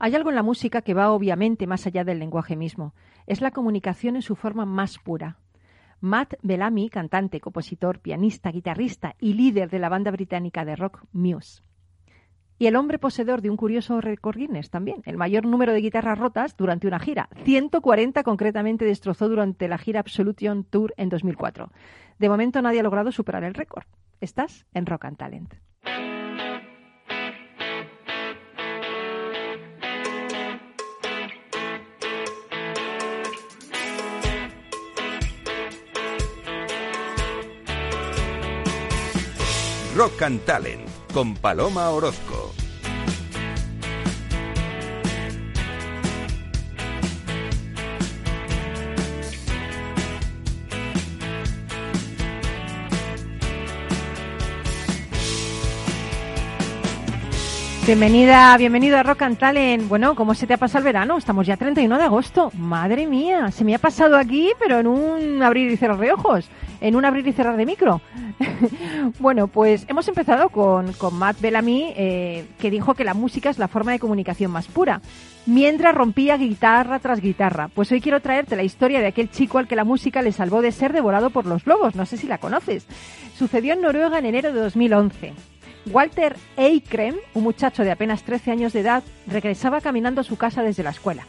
Hay algo en la música que va obviamente más allá del lenguaje mismo. Es la comunicación en su forma más pura. Matt Bellamy, cantante, compositor, pianista, guitarrista y líder de la banda británica de rock Muse. Y el hombre poseedor de un curioso récord Guinness también, el mayor número de guitarras rotas durante una gira. 140 concretamente destrozó durante la gira Absolution Tour en 2004. De momento nadie ha logrado superar el récord. Estás en Rock and Talent. Rock and Talent con Paloma Orozco. Bienvenida, bienvenido a Rock and Talent. Bueno, ¿cómo se te ha pasado el verano? Estamos ya 31 de agosto. Madre mía, se me ha pasado aquí, pero en un abrir y cerrar de ojos, en un abrir y cerrar de micro. bueno, pues hemos empezado con, con Matt Bellamy, eh, que dijo que la música es la forma de comunicación más pura, mientras rompía guitarra tras guitarra. Pues hoy quiero traerte la historia de aquel chico al que la música le salvó de ser devorado por los lobos. No sé si la conoces. Sucedió en Noruega en enero de 2011. Walter Eikrem, un muchacho de apenas 13 años de edad, regresaba caminando a su casa desde la escuela.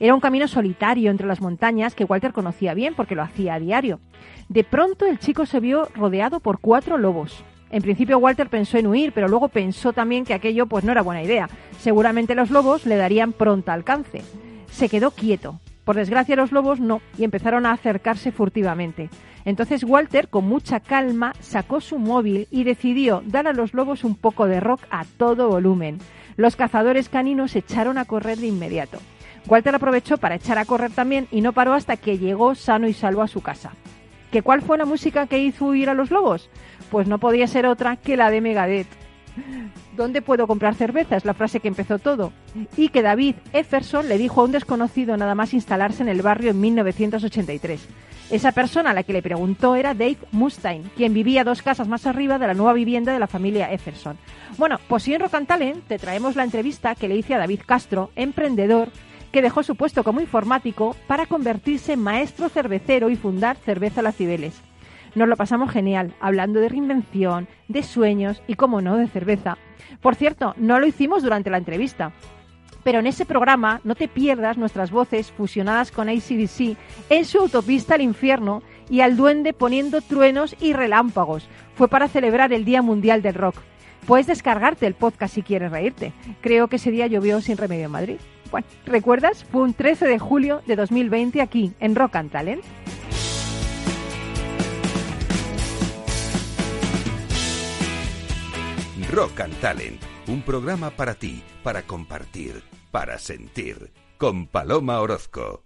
Era un camino solitario entre las montañas que Walter conocía bien porque lo hacía a diario. De pronto el chico se vio rodeado por cuatro lobos. En principio Walter pensó en huir, pero luego pensó también que aquello pues no era buena idea. Seguramente los lobos le darían pronto alcance. Se quedó quieto. Por desgracia los lobos no, y empezaron a acercarse furtivamente. Entonces Walter, con mucha calma, sacó su móvil y decidió dar a los lobos un poco de rock a todo volumen. Los cazadores caninos echaron a correr de inmediato. Walter aprovechó para echar a correr también y no paró hasta que llegó sano y salvo a su casa. ¿Que cuál fue la música que hizo huir a los lobos? Pues no podía ser otra que la de Megadeth. ¿Dónde puedo comprar cerveza? Es la frase que empezó todo. Y que David Efferson le dijo a un desconocido nada más instalarse en el barrio en 1983. Esa persona a la que le preguntó era Dave Mustaine, quien vivía dos casas más arriba de la nueva vivienda de la familia Efferson. Bueno, pues si en Rock and Talent te traemos la entrevista que le hice a David Castro, emprendedor, que dejó su puesto como informático para convertirse en maestro cervecero y fundar Cerveza Las Cibeles. Nos lo pasamos genial, hablando de reinvención, de sueños y, como no, de cerveza. Por cierto, no lo hicimos durante la entrevista, pero en ese programa no te pierdas nuestras voces fusionadas con ACDC en su autopista al infierno y al duende poniendo truenos y relámpagos. Fue para celebrar el Día Mundial del Rock. Puedes descargarte el podcast si quieres reírte. Creo que ese día llovió sin remedio en Madrid. Bueno, ¿recuerdas? Fue un 13 de julio de 2020 aquí en Rock and Talent. Rock and Talent, un programa para ti, para compartir para sentir con Paloma Orozco.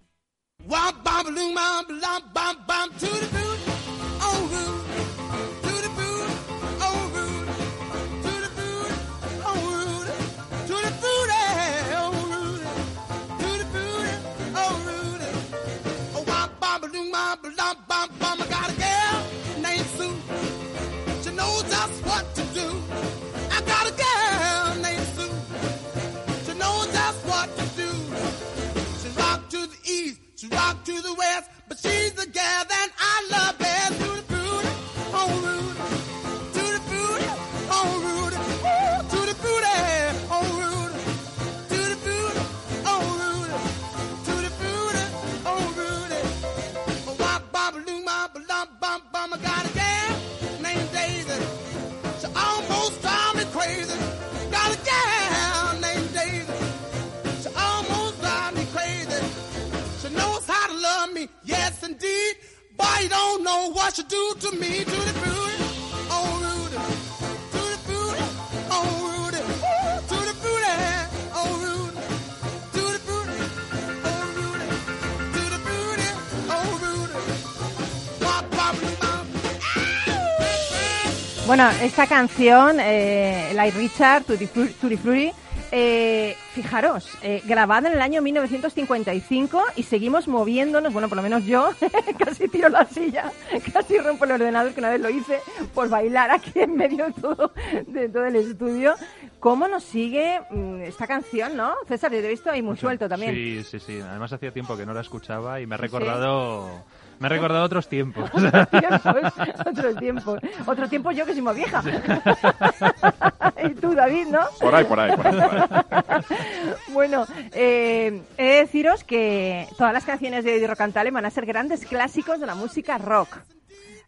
Bueno, esta canción, eh, Light Richard, Tutti Fru- Tutti Frutti, eh, fijaros, eh, grabada en el año 1955 y seguimos moviéndonos, bueno, por lo menos yo, casi tiro la silla, casi rompo el ordenador, que una vez lo hice por bailar aquí en medio de todo, de todo el estudio. ¿Cómo nos sigue mm, esta canción, no? César, yo te he visto ahí muy Mucho. suelto también. Sí, sí, sí. Además hacía tiempo que no la escuchaba y me ha Sí, recordado, me ha recordado otros tiempos. Otros tiempos, otros tiempos. Otro tiempo yo que soy más vieja. y tú, David, ¿no? Por ahí, por ahí, por ahí. por ahí. Bueno, eh, he de deciros que todas las canciones de Eddie Rocantale van a ser grandes clásicos de la música rock.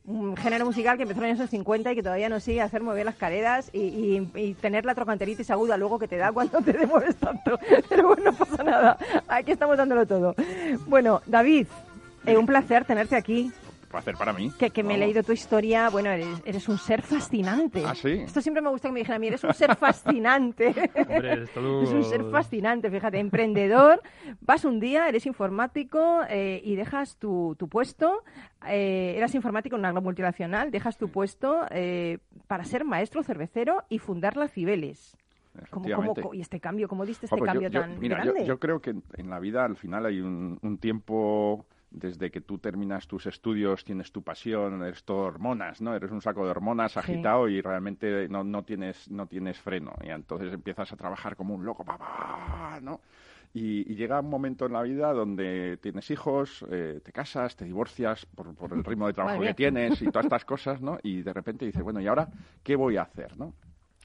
Un género musical que empezó en los años 50 y que todavía nos sigue a hacer mover las careras y, y- y tener la trocanteritis aguda luego que te da cuando te demueves tanto. Pero bueno, no pasa nada. Aquí estamos dándolo todo. Bueno, David, eh, un placer tenerte aquí. Placer para mí. Que, que me he leído tu historia. Bueno, eres, eres un ser fascinante. ¿Ah, sí? Esto siempre me gusta que me dijeran a mí, eres un ser fascinante. Hombre, es todo- Es un ser fascinante, fíjate, emprendedor, vas un día, eres informático eh, y dejas tu, tu puesto, eh, eras informático en una gran multinacional, dejas tu puesto eh, para ser maestro cervecero y fundar la Cibeles. ¿Cómo, y este cambio, ¿cómo diste este pues yo- cambio yo- tan mira, yo, grande? yo creo que en- en la vida al final hay un, un tiempo desde que tú terminas tus estudios, tienes tu pasión, eres todo hormonas, ¿no? Eres un saco de hormonas Sí. agitado y realmente no, no tienes no tienes freno y entonces empiezas a trabajar como un loco, pa, pa, ¿no? Y, y llega un momento en la vida donde tienes hijos, eh, te casas, te divorcias por, por el ritmo de trabajo que tienes y todas estas cosas, ¿no? Y de repente dices, bueno, ¿y ahora qué voy a hacer, no?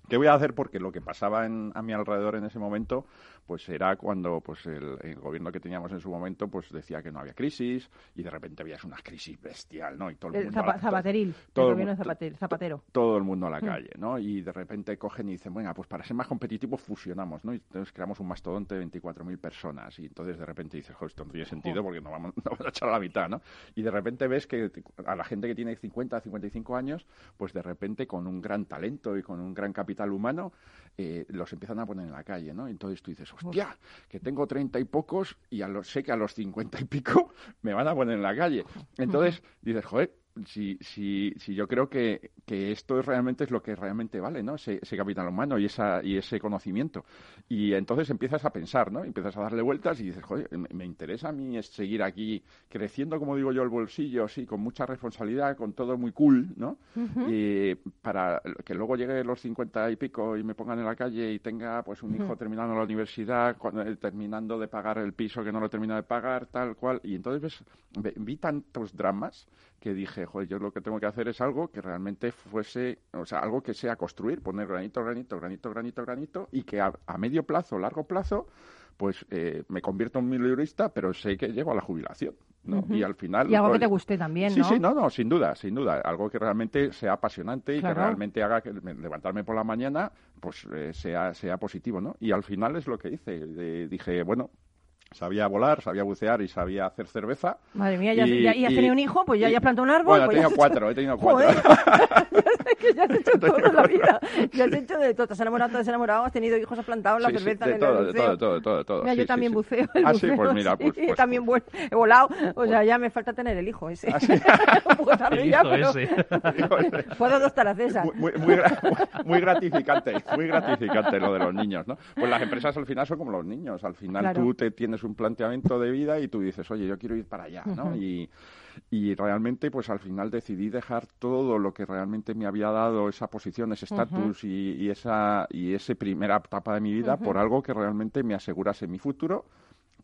¿Qué voy a hacer? Porque lo que pasaba en- a mi alrededor en ese momento, pues era cuando pues el, el gobierno que teníamos en su momento, pues decía que no había crisis y de repente veías una crisis bestial, ¿no? Y todo el El mundo... la- zapateril, todo el gobierno zapatero. todo el mundo a la Mm. calle, ¿no? Y de repente cogen y dicen, venga, pues para ser más competitivos fusionamos, ¿no? Y entonces creamos un mastodonte de 24.000 personas. Y entonces de repente dices, joder, esto no tiene sentido porque no vamos, no vamos a echar a la mitad, ¿no? Y de repente ves que a la gente que tiene 50, 55 años, pues de repente con un gran talento y con un gran capital humano, eh, los empiezan a poner en la calle, ¿no? Entonces tú dices, hostia, que tengo 30 y pocos y a los, sé que a los 50 y pico me van a poner en la calle. Entonces dices, joder, si, si, si yo creo que, que esto es realmente es lo que realmente vale, ¿no? Ese, ese capital humano y, esa, y ese conocimiento. Y entonces empiezas a pensar, ¿no? Empiezas a darle vueltas y dices, joder, me, me interesa a mí es seguir aquí creciendo, como digo yo, el bolsillo, sí, con mucha responsabilidad, con todo muy cool, ¿no? Y para que luego llegue los 50 y pico y me pongan en la calle y tenga pues un hijo terminando la universidad, cuando- eh, terminando de pagar el piso que no lo termina de pagar, tal cual. Y entonces ves, ve- vi tantos dramas que dije, joder, yo lo que tengo que hacer es algo que realmente fuese, o sea, algo que sea construir, poner granito, granito, granito, granito, granito, y que a, a medio plazo, largo plazo, pues eh, me convierto en milurista, pero sé que llego a la jubilación, ¿no? Y al final... Y algo que te guste también, Sí, ¿no? sí, no, no, sin duda, sin duda. Algo que realmente sea apasionante y Claro. que realmente haga que me- levantarme por la mañana, pues eh, sea, sea positivo, ¿no? Y al final es lo que hice. Eh, dije, bueno, sabía volar, sabía bucear y sabía hacer cerveza. Madre mía, ya, Y- ya, ya has y- tenido un hijo, pues ya, y- ya has plantado un árbol. Bueno, he pues tenido cuatro, he tenido cuatro. Joder. que ya has hecho todo en la vida. Ya has hecho de todo. Te has enamorado, te has enamorado, has tenido hijos, has plantado la Sí, sí, cerveza de en todo, el buceo. todo, todo, todo, todo. Mira, Sí, yo sí, también sí. buceo. El Ah, sí, pues mira, pues... sí, pues- también he volado. O sea, ya me falta tener el hijo ese. Ah, sí. Puedo darle El ya, hijo pero- ese. Puedo dos taracesas. Muy, muy, muy muy gratificante, muy gratificante lo de los niños, ¿no? Pues las empresas al final son como los niños, al final tú te tienes un planteamiento de vida y tú dices, oye, yo quiero ir para allá, ¿no? Y, y realmente, pues al final decidí dejar todo lo que realmente me había dado esa posición, ese estatus y, y esa y esa primera etapa de mi vida por algo que realmente me asegurase mi futuro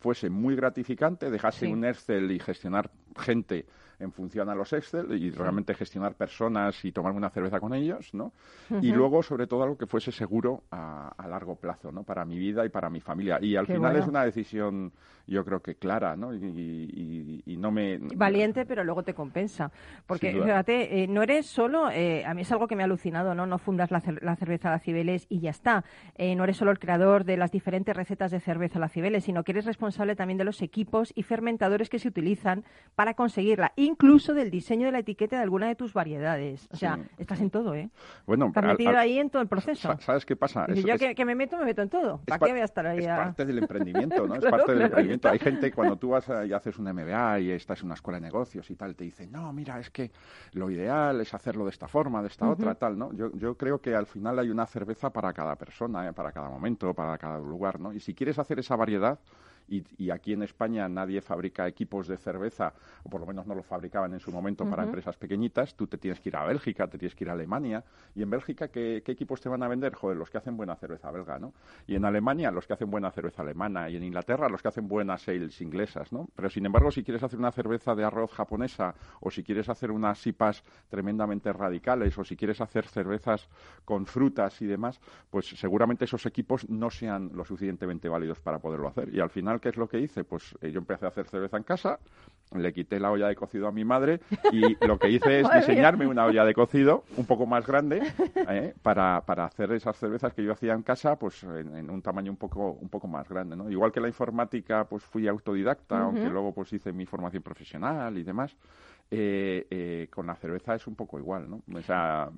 fuese muy gratificante, dejase Sí. un Excel y gestionar gente en función a los Excel y realmente gestionar personas y tomarme una cerveza con ellos, ¿no? Y luego, sobre todo, algo que fuese seguro a, a largo plazo, ¿no? Para mi vida y para mi familia. Y al Qué final bueno. es una decisión, yo creo que clara, ¿no? Y, y- y no me... Valiente, pero luego te compensa. Porque, fíjate, eh, no eres solo, eh, a mí es algo que me ha alucinado, ¿no? No fundas la, cer- la cerveza La Cibeles y ya está. Eh, no eres solo el creador de las diferentes recetas de cerveza La Cibeles, sino que eres responsable también de los equipos y fermentadores que se utilizan para conseguirla, incluso del diseño de la etiqueta de alguna de tus variedades. O sea, Sí. estás en todo, ¿eh? Bueno, Estás al- metido al- ahí en todo el proceso. sa- ¿sabes qué pasa? Es- yo es- que, que me meto, me meto en todo. ¿Para pa- qué voy a estar ahí? Es a- parte del emprendimiento, ¿no? Claro, es parte claro, del emprendimiento. Hay gente, cuando tú vas a- y haces un MBA y estás en una escuela de negocios y tal, te dicen, no, mira, es que lo ideal es hacerlo de esta forma, de esta otra, tal, ¿no? Yo, yo creo que al final hay una cerveza para cada persona, ¿eh? para cada momento, para cada lugar, ¿no? Y si quieres hacer esa variedad y, y aquí en España nadie fabrica equipos de cerveza, o por lo menos no lo fabricaban en su momento para empresas pequeñitas, tú te tienes que ir a Bélgica, te tienes que ir a Alemania, y en Bélgica, ¿qué, qué equipos te van a vender? Joder, los que hacen buena cerveza belga, ¿no? Y en Alemania, los que hacen buena cerveza alemana, y en Inglaterra, los que hacen buenas sales inglesas, ¿no? Pero sin embargo, si quieres hacer una cerveza de arroz japonesa, o si quieres hacer unas sipas tremendamente radicales, o si quieres hacer cervezas con frutas y demás, pues seguramente esos equipos no sean lo suficientemente válidos para poderlo hacer. Y al final, ¿qué es lo que hice? Pues eh, yo empecé a hacer cerveza en casa, le quité la olla de cocido a mi madre y lo que hice es diseñarme una olla de cocido un poco más grande ¿eh? para, para hacer esas cervezas que yo hacía en casa pues en, en un tamaño un poco un poco más grande ¿no? igual que la informática pues fui autodidacta aunque luego pues hice mi formación profesional y demás eh, eh, con la cerveza es un poco igual, ¿no? O sea,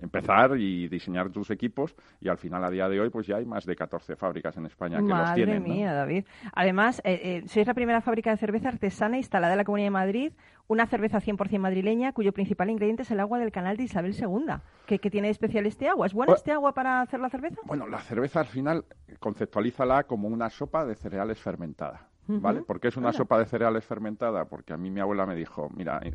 empezar y diseñar tus equipos y al final a día de hoy pues ya hay más de 14 fábricas en España que los Madre tienen, ¿no? mía, David. Además, eh, eh, sois la primera fábrica de cerveza artesana instalada en la Comunidad de Madrid, una cerveza 100% madrileña cuyo principal ingrediente es el agua del canal de Isabel II. ¿Qué, qué tiene de especial este agua? ¿Es buena Pues- este agua para hacer la cerveza? Bueno, la cerveza al final conceptualízala como una sopa de cereales fermentada. ¿Vale? ¿Por qué es una sopa de cereales fermentada? Porque a mí mi abuela me dijo, mira, eh,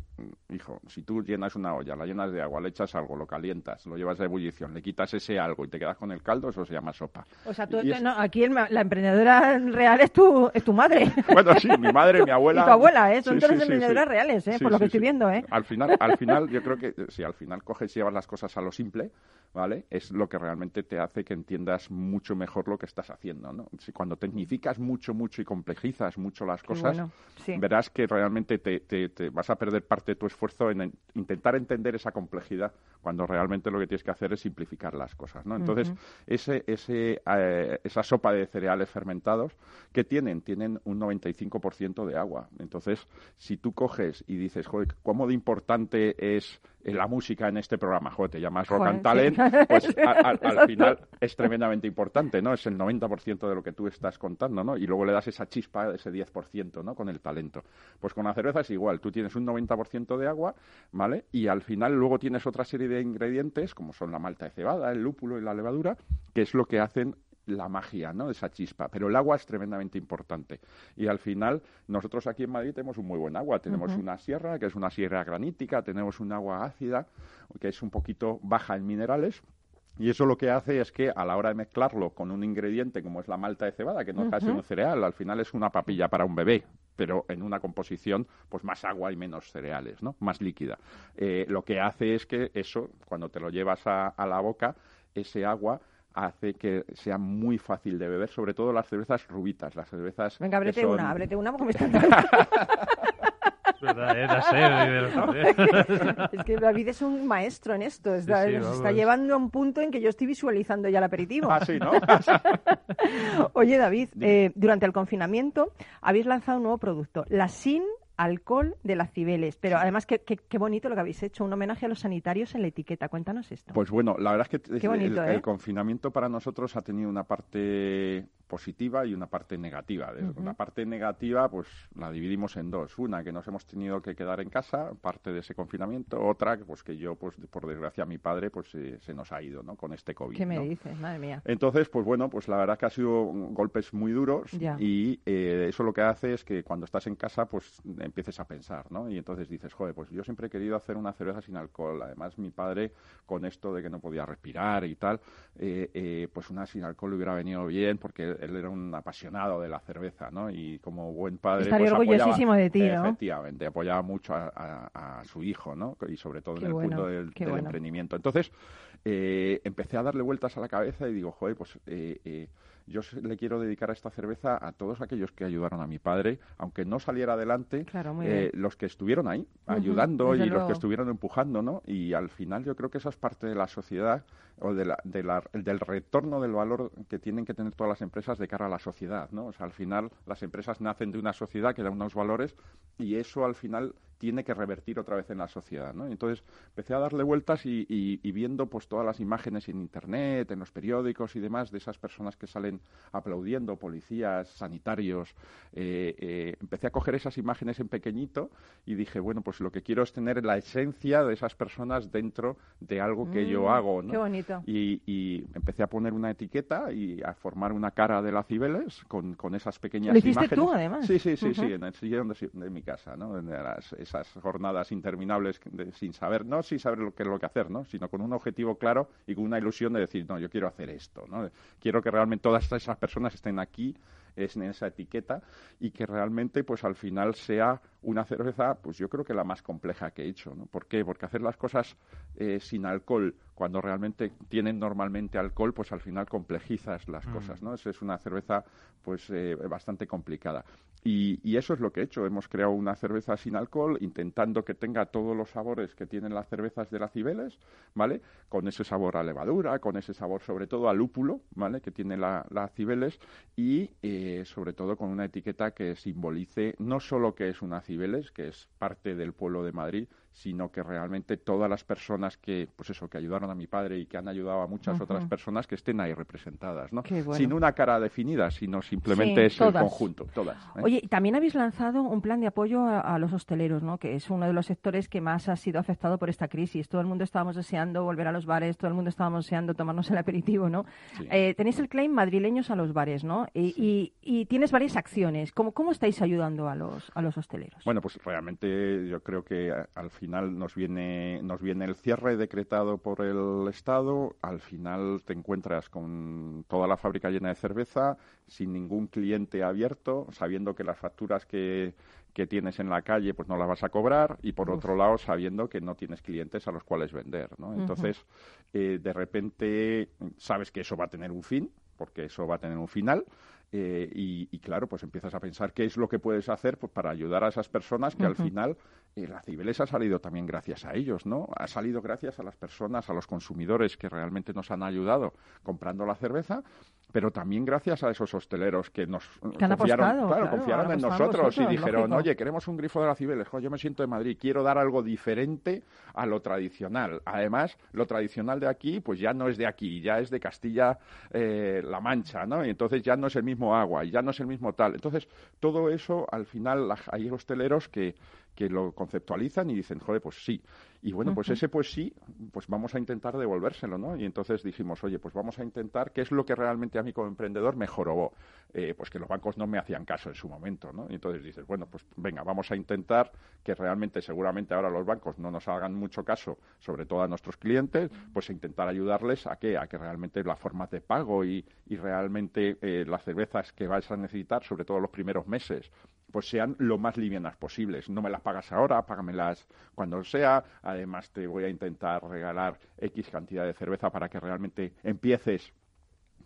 hijo, si tú llenas una olla, la llenas de agua, le echas algo, lo calientas, lo llevas a ebullición, le quitas ese algo y te quedas con el caldo, eso se llama sopa. O sea, tú- Y es- no, aquí el la emprendedora real es tu, es tu madre. Bueno, sí, mi madre, mi abuela. Y tu abuela, ¿eh? Son Sí, todas sí, emprendedoras sí. reales, ¿eh? Por lo que estoy viendo, ¿eh? Al final, al final, yo creo que si al final coges y llevas las cosas a lo simple, ¿vale? Es lo que realmente te hace que entiendas mucho mejor lo que estás haciendo, ¿no? Si cuando tecnificas mucho, mucho y complejizas mucho las cosas, bueno, sí. verás que realmente te, te- te vas a perder parte de tu esfuerzo en, en intentar entender esa complejidad cuando realmente lo que tienes que hacer es simplificar las cosas, ¿no? Entonces, ese, ese, eh, esa sopa de cereales fermentados, ¿qué tienen? Tienen un 95% de agua. Entonces, si tú coges y dices, joder, ¿cómo de importante es eh, la música en este programa? Joder, te llamas Rock Joder, and Talent, sí. pues a- a- al final es tremendamente importante, ¿no? Es el 90% de lo que tú estás contando, ¿no? Y luego le das esa chispa, ese 10%, ¿no? Con el talento. Pues con la cerveza es igual, tú tienes un 90% de agua, ¿vale? Y al final luego tienes otra serie de ingredientes, como son la malta de cebada, el lúpulo y la levadura, que es lo que hacen la magia, ¿no? Esa chispa. Pero el agua es tremendamente importante. Y al final, nosotros aquí en Madrid tenemos un muy buen agua. Tenemos una sierra, que es una sierra granítica, tenemos un agua ácida, que es un poquito baja en minerales, y eso lo que hace es que a la hora de mezclarlo con un ingrediente como es la malta de cebada, que no deja de ser un cereal, al final es una papilla para un bebé, pero en una composición pues más agua y menos cereales, ¿no? Más líquida. Eh, lo que hace es que eso, cuando te lo llevas a, a la boca, ese agua hace que sea muy fácil de beber, sobre todo las cervezas rubitas, las cervezas Venga, ábrete son- una, ábrete una porque me está entrando. Es verdad, ¿eh? Joder. Es que David es un maestro en esto. Está, Sí, sí, nos está llevando a un punto en que yo estoy visualizando ya el aperitivo. Ah, sí, ¿no? Oye, David, eh, durante el confinamiento habéis lanzado un nuevo producto, la sin alcohol de las Cibeles. Pero además, qué, qué- qué bonito lo que habéis hecho, un homenaje a los sanitarios en la etiqueta. Cuéntanos esto. Pues bueno, la verdad es que bonito, el, ¿eh? el confinamiento para nosotros ha tenido una parte positiva y una parte negativa. La parte negativa, pues la dividimos en dos. Una, que nos hemos tenido que quedar en casa, parte de ese confinamiento. Otra, pues que yo, pues por desgracia, mi padre, pues eh, se nos ha ido, ¿no? Con este COVID. ¿Qué me ¿no? dices? Madre mía. Entonces, pues bueno, pues la verdad que ha sido golpes muy duros Ya. y eh, eso lo que hace es que cuando estás en casa, pues empieces a pensar, ¿no? Y entonces dices, joder, pues yo siempre he querido hacer una cerveza sin alcohol. Además, mi padre, con esto de que no podía respirar y tal, eh, pues una sin alcohol le hubiera venido bien porque él era un apasionado de la cerveza, ¿no? Y como buen padre, Estaría pues orgullosísimo apoyaba- de ti, ¿no? Efectivamente, apoyaba mucho a, a- a su hijo, ¿no? Y sobre todo Qué en el bueno, punto del, qué del bueno. emprendimiento. Entonces, eh, empecé a darle vueltas a la cabeza y digo, joder, pues eh, eh, yo le quiero dedicar a esta cerveza a todos aquellos que ayudaron a mi padre, aunque no saliera adelante, Claro, eh, los que estuvieron ahí, ayudando y los que estuvieron empujando, ¿no? Y al final yo creo que esa es parte de la sociedad o de la, de la- del retorno del valor que tienen que tener todas las empresas de cara a la sociedad, ¿no? O sea, al final las empresas nacen de una sociedad que da unos valores y eso al final tiene que revertir otra vez en la sociedad, ¿no? Entonces empecé a darle vueltas y, y- y viendo pues todas las imágenes en internet, en los periódicos y demás de esas personas que salen aplaudiendo, policías, sanitarios, eh, eh, empecé a coger esas imágenes en pequeñito y dije, bueno, pues lo que quiero es tener la esencia de esas personas dentro de algo que yo Mm, hago, ¿no? qué bonito. Y, y empecé a poner una etiqueta y a formar una cara de la Cibeles con, con esas pequeñas Lo hiciste imágenes. tú, además. Sí, sí, sí, Ujú. sí, en el sillón de, de mi casa, ¿no? En las- esas jornadas interminables de- sin saber, no sin saber lo que, lo que hacer, ¿no? Sino con un objetivo claro y con una ilusión de decir, no, yo quiero hacer esto, ¿no? Quiero que realmente todas esas personas estén aquí es en esa etiqueta y que realmente pues al final sea una cerveza pues yo creo que la más compleja que he hecho ¿no? ¿por qué? porque hacer las cosas eh, sin alcohol cuando realmente tienen normalmente alcohol pues al final complejizas las cosas ¿no? es, es una cerveza pues eh, bastante complicada y, y eso es lo que he hecho hemos creado una cerveza sin alcohol intentando que tenga todos los sabores que tienen las cervezas de la Cibeles ¿vale? con ese sabor a levadura con ese sabor sobre todo a lúpulo ¿vale? que tiene la, la Cibeles y eh, sobre todo con una etiqueta que simbolice no solo que es una Cibeles, que es parte del pueblo de Madrid, sino que realmente todas las personas que, pues eso, que ayudaron a mi padre y que han ayudado a muchas otras personas que estén ahí representadas, ¿no? Bueno. Sin una cara definida, sino simplemente Sí, es el conjunto, todas. ¿eh? Oye, también habéis lanzado un plan de apoyo a, a los hosteleros, ¿no? Que es uno de los sectores que más ha sido afectado por esta crisis. Todo el mundo estábamos deseando volver a los bares, todo el mundo estábamos deseando tomarnos el aperitivo, ¿no? Sí. Eh, tenéis el claim madrileños a los bares, ¿no? Y, y- y tienes varias acciones. ¿Cómo, cómo estáis ayudando a los, a los hosteleros? Bueno, pues realmente yo creo que al final nos viene nos viene el cierre decretado por el Estado, al final te encuentras con toda la fábrica llena de cerveza, sin ningún cliente abierto, sabiendo que las facturas que, que tienes en la calle pues no las vas a cobrar y por otro lado sabiendo que no tienes clientes a los cuales vender, ¿no? Entonces, eh, de repente sabes que eso va a tener un fin, porque eso va a tener un final, eh, y, y claro, pues empiezas a pensar qué es lo que puedes hacer pues, para ayudar a esas personas que al final eh, la Cibeles ha salido también gracias a ellos, ¿no? Ha salido gracias a las personas, a los consumidores que realmente nos han ayudado comprando la cerveza, pero también gracias a esos hosteleros que nos Que han confiaron, apostado, claro, claro, confiaron han en nosotros y dijeron, lógico. oye, queremos un grifo de la Cibeles, jo, yo me siento de Madrid, quiero dar algo diferente a lo tradicional. Además, lo tradicional de aquí, pues ya no es de aquí, ya es de Castilla-La Mancha, ¿no? Y entonces ya no es el mismo agua, y ya no es el mismo tal. Entonces, todo eso, al final, la- hay hosteleros que, que lo conceptualizan y dicen, joder, pues sí. Y bueno, pues ese pues sí, pues vamos a intentar devolvérselo, ¿no? Y entonces dijimos, oye, pues vamos a intentar, ¿qué es lo que realmente a mí como emprendedor me jorobó? Eh, pues que los bancos no me hacían caso en su momento, ¿no? Y entonces dices, bueno, pues venga, vamos a intentar que realmente, seguramente ahora los bancos no nos hagan mucho caso, sobre todo a nuestros clientes, pues intentar ayudarles a que, a que realmente las formas de pago y, y realmente eh, las cervezas que vais a necesitar, sobre todo los primeros meses, pues sean lo más livianas posibles. No me las pagas ahora, págamelas cuando sea. Además, te voy a intentar regalar X cantidad de cerveza para que realmente empieces.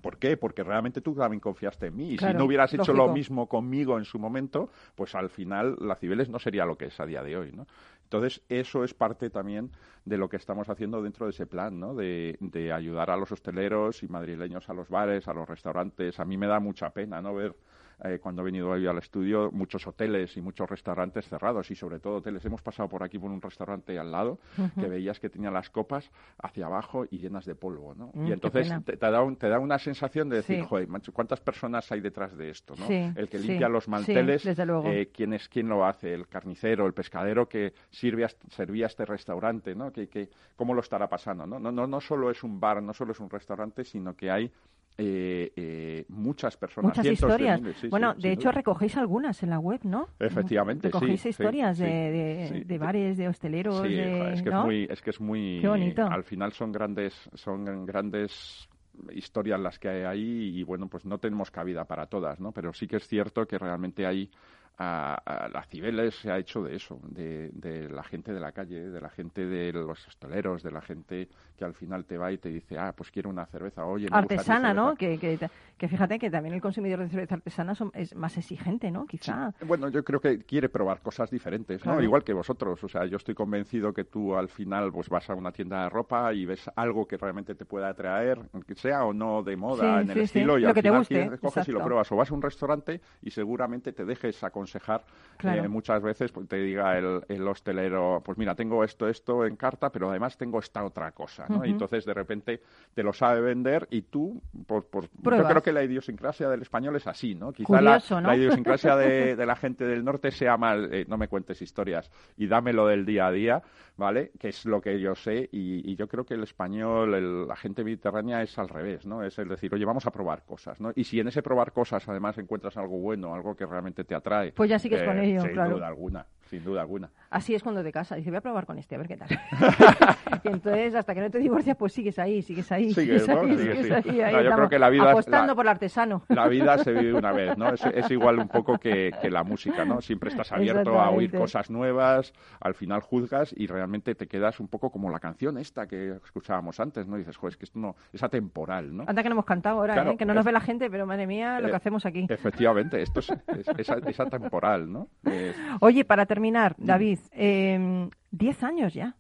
¿Por qué? Porque realmente tú también confiaste en mí. Y Claro, si no hubieras hecho lógico. lo mismo conmigo en su momento, pues al final la Cibeles no sería lo que es a día de hoy, ¿no? Entonces, eso es parte también de lo que estamos haciendo dentro de ese plan, ¿no? De, de ayudar a los hosteleros y madrileños a los bares, a los restaurantes. A mí me da mucha pena, ¿no? Ver eh, cuando he venido hoy al estudio, muchos hoteles y muchos restaurantes cerrados y sobre todo hoteles. Hemos pasado por aquí por un restaurante al lado que veías que tenía las copas hacia abajo y llenas de polvo, ¿no? Mm, y entonces te, te da un- te da una sensación de decir, Sí. joder, macho, ¿cuántas personas hay detrás de esto, no? Sí, el que sí, limpia los manteles, desde luego. eh, ¿quién, es, ¿quién lo hace? El carnicero, el pescadero que sirve a- servía a este restaurante, ¿no? Que, que, ¿Cómo lo estará pasando, no? No, no? no solo es un bar, no solo es un restaurante, sino que hay eh, eh, muchas personas, Muchas cientos de historias. miles, sí, bueno, sí, de hecho, duda. recogéis algunas en la web, ¿no? Efectivamente, Recogéis sí, historias de, de, de bares, de hosteleros, de, es que ¿no? es muy, es que es muy, Qué bonito. al final son grandes, son grandes historias las que hay ahí y bueno, pues no tenemos cabida para todas, ¿no? Pero sí que es cierto que realmente hay a, a la Cibeles se ha hecho de eso, de, de la gente de la calle, de la gente de los hosteleros, de la gente que al final te va y te dice, ah, pues quiero una cerveza, oye, me artesana, ¿no? cerveza". Que, que, que fíjate que también el consumidor de cerveza artesana son- es más exigente, ¿no? Quizá. Bueno, yo creo que quiere probar cosas diferentes, ¿no? Claro. Igual que vosotros. O sea, yo estoy convencido que tú al final pues vas a una tienda de ropa y ves algo que realmente te pueda atraer, que sea o no de moda, Sí, en el sí, estilo, y Lo al que te final guste, quieres- coges y lo pruebas. O vas a un restaurante y seguramente te dejes aconsejar aconsejar Claro. eh, muchas veces pues, te diga el, el hostelero, pues mira, tengo esto, esto en carta, pero además tengo esta otra cosa, ¿no? Y entonces de repente te lo sabe vender y tú, por, por- yo creo que la idiosincrasia del español es así, ¿no? Quizá la, Curioso, ¿no? la idiosincrasia de, de la gente del norte sea mal, eh, no me cuentes historias y dámelo del día a día, ¿vale? Que es lo que yo sé y, y yo creo que el español, el- la gente mediterránea es al revés, ¿no? Es el decir, oye, vamos a probar cosas, ¿no? Y si en ese probar cosas además encuentras algo bueno, algo que realmente te atrae. Pues ya sigues con ello, sin claro. duda alguna, sin duda alguna. Así es cuando te casas. Dice, voy a probar con este, a ver qué tal. y entonces, hasta que no te divorcias, pues sigues ahí, sigues ahí, Sigues, sigues ¿no? ahí, Sigues, sigues sí. ahí, ahí No, yo creo que la vida apostando la- por el artesano. La vida se vive una vez, ¿no? Es, es igual un poco que, que la música, ¿no? Siempre estás abierto a oír cosas nuevas, al final juzgas y realmente te quedas un poco como la canción esta que escuchábamos antes, ¿no? Y dices, joder, es que esto no, es atemporal, ¿no? Anda que no hemos cantado ahora, Claro, ¿eh? que no nos es- ve la gente, pero madre mía, lo Eh, que hacemos aquí. Efectivamente, esto es, es, es, atemporal, ¿no? Oye, para terminar, David, eh, 10 años ya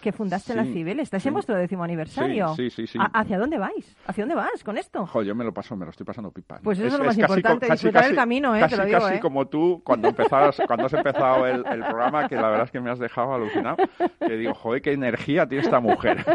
que fundaste la Cibel. Estáis en sí. vuestro décimo aniversario. Sí, sí, sí, sí. ¿A- ¿Hacia dónde vais? ¿Hacia dónde vas con esto? Jo, yo me lo paso, me lo estoy pasando pipa. ¿no? Pues eso es lo más casi importante, disfrutar el camino, ¿eh? Te Casi, lo digo, casi ¿eh? como tú cuando empezabas, cuando has empezado el, el programa, que la verdad es que me has dejado alucinado. Que digo, joder, qué energía tiene esta mujer.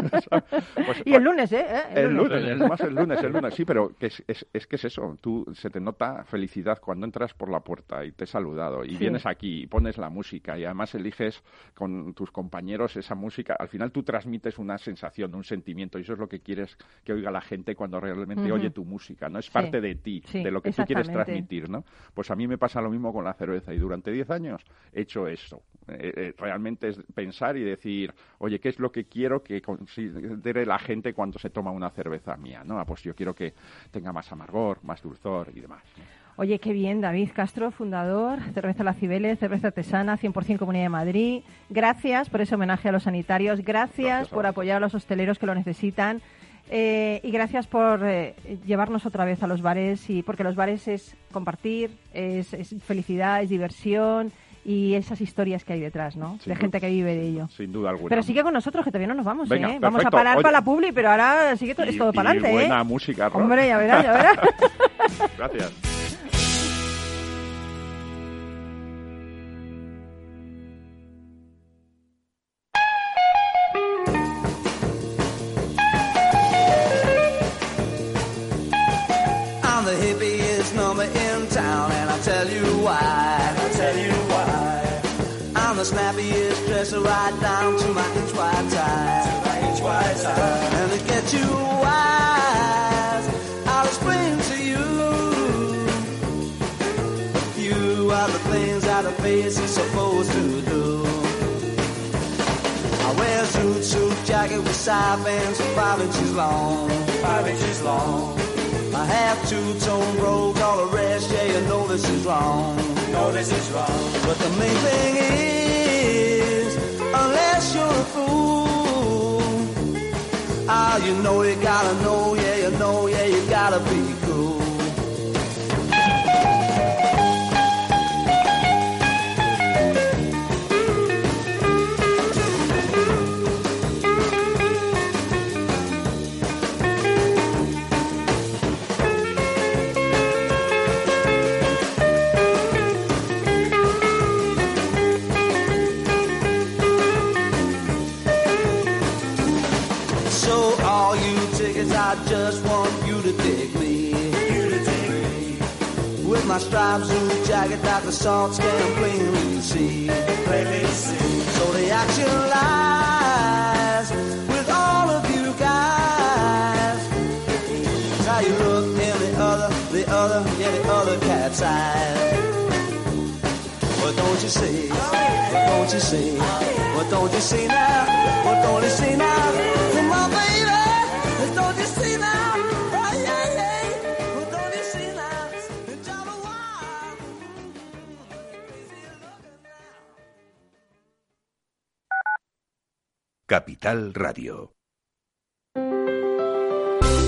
Pues, Y el lunes, ¿eh? ¿Eh? El lunes, es más el lunes, el lunes, sí, pero que es, es, es que es eso, tú se te nota felicidad cuando entras por la puerta y te he saludado y Sí. vienes aquí y pones la música y además eliges con tus compañeros esa música, al final tú transmites una sensación, un sentimiento y eso es lo que quieres que oiga la gente cuando realmente oye tu música, ¿no? Es Sí. parte de ti, Sí, de lo que tú quieres transmitir, ¿no? Pues a mí me pasa lo mismo con la cerveza y durante 10 años he hecho eso. Eh, eh, realmente es pensar y decir, oye, ¿qué es lo que quiero que considere la gente cuando se toma una cerveza mía? ¿no? Ah, pues yo quiero que tenga más amargor, más dulzor y demás. ¿no? Oye, qué bien, David Castro, fundador, Cerveza La Cibeles, Cerveza Artesana, 100% Comunidad de Madrid. Gracias por ese homenaje a los sanitarios, gracias, por apoyar a los hosteleros que lo necesitan eh, y gracias por eh, llevarnos otra vez a los bares, y porque los bares es compartir, es, es felicidad, es diversión y esas historias que hay detrás, ¿no? Sin de gente que vive de ello. Sin duda alguna. Pero sigue con nosotros, que todavía no nos vamos, Venga, ¿eh? Vamos a parar Oye. para la publi, pero ahora sigue to- es todo para adelante, ¿eh? buena música, Ro. Hombre, ya verás, ya verás. Gracias. Is supposed to do. I wear a suit, suit jacket with side bands five inches long. Five inches long. I have two-tone robes, all the rest, yeah, you know this is wrong. No, this is wrong. But the main thing is, unless you're a fool, ah, you know you gotta know, yeah, you know, yeah, you gotta be my striped suit jacket that the salts can plainly see. Plainly see. So the action lies with all of you guys. It's how you look in the other, the other, yeah, the other cat's eyes. What don't you see? What don't you see? What don't you see now? What don't you see now? Capital Radio.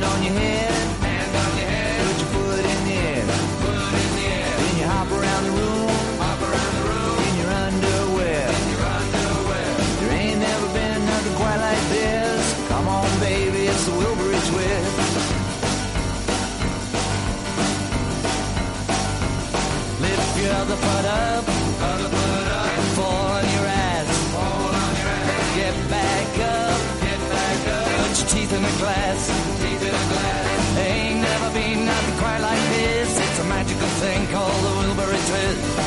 put your head. hand on your head. Put your foot in the air. Foot in the air. Then you hop around the room. Hop around the room. In your underwear. There ain't never been nothing quite like this. Come on, baby, it's the Wilbury twist. Lift your other foot up. Magical thing called the Wilbury Twist.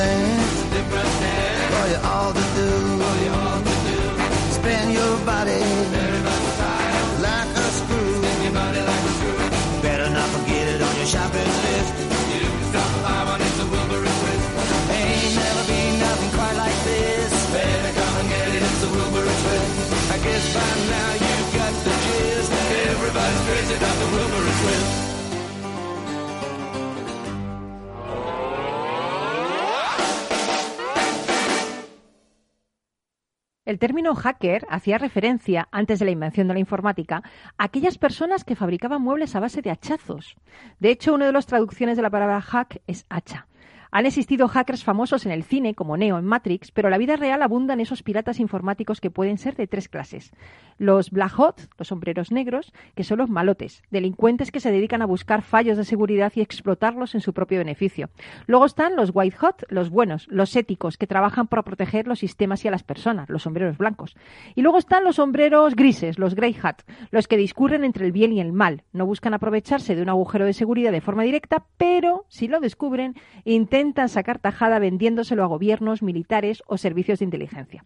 Different you all to do. For you all to do. Spin your body. El término hacker hacía referencia, antes de la invención de la informática, a aquellas personas que fabricaban muebles a base de hachazos. De hecho, una de las traducciones de la palabra hack es hacha. Han existido hackers famosos en el cine, como Neo en Matrix, pero en la vida real abundan esos piratas informáticos que pueden ser de tres clases. Los Black Hot, los sombreros negros, que son los malotes, delincuentes que se dedican a buscar fallos de seguridad y explotarlos en su propio beneficio. Luego están los White Hot, los buenos, los éticos, que trabajan para proteger los sistemas y a las personas, los sombreros blancos. Y luego están los sombreros grises, los Grey Hat, los que discurren entre el bien y el mal. No buscan aprovecharse de un agujero de seguridad de forma directa, pero si lo descubren, intentan sacar tajada vendiéndoselo a gobiernos, militares o servicios de inteligencia.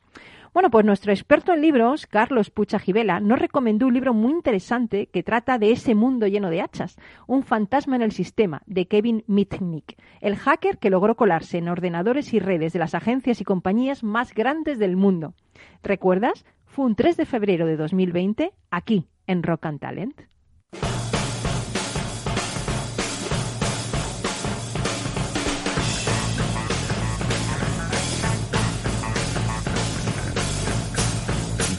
Bueno, pues nuestro experto en libros, Carlos Pucha Gibela, nos recomendó un libro muy interesante que trata de ese mundo lleno de hachas, Un fantasma en el sistema, de Kevin Mitnick, el hacker que logró colarse en ordenadores y redes de las agencias y compañías más grandes del mundo. ¿Recuerdas? fue un 3 de febrero de 2020 aquí en Rock and Talent.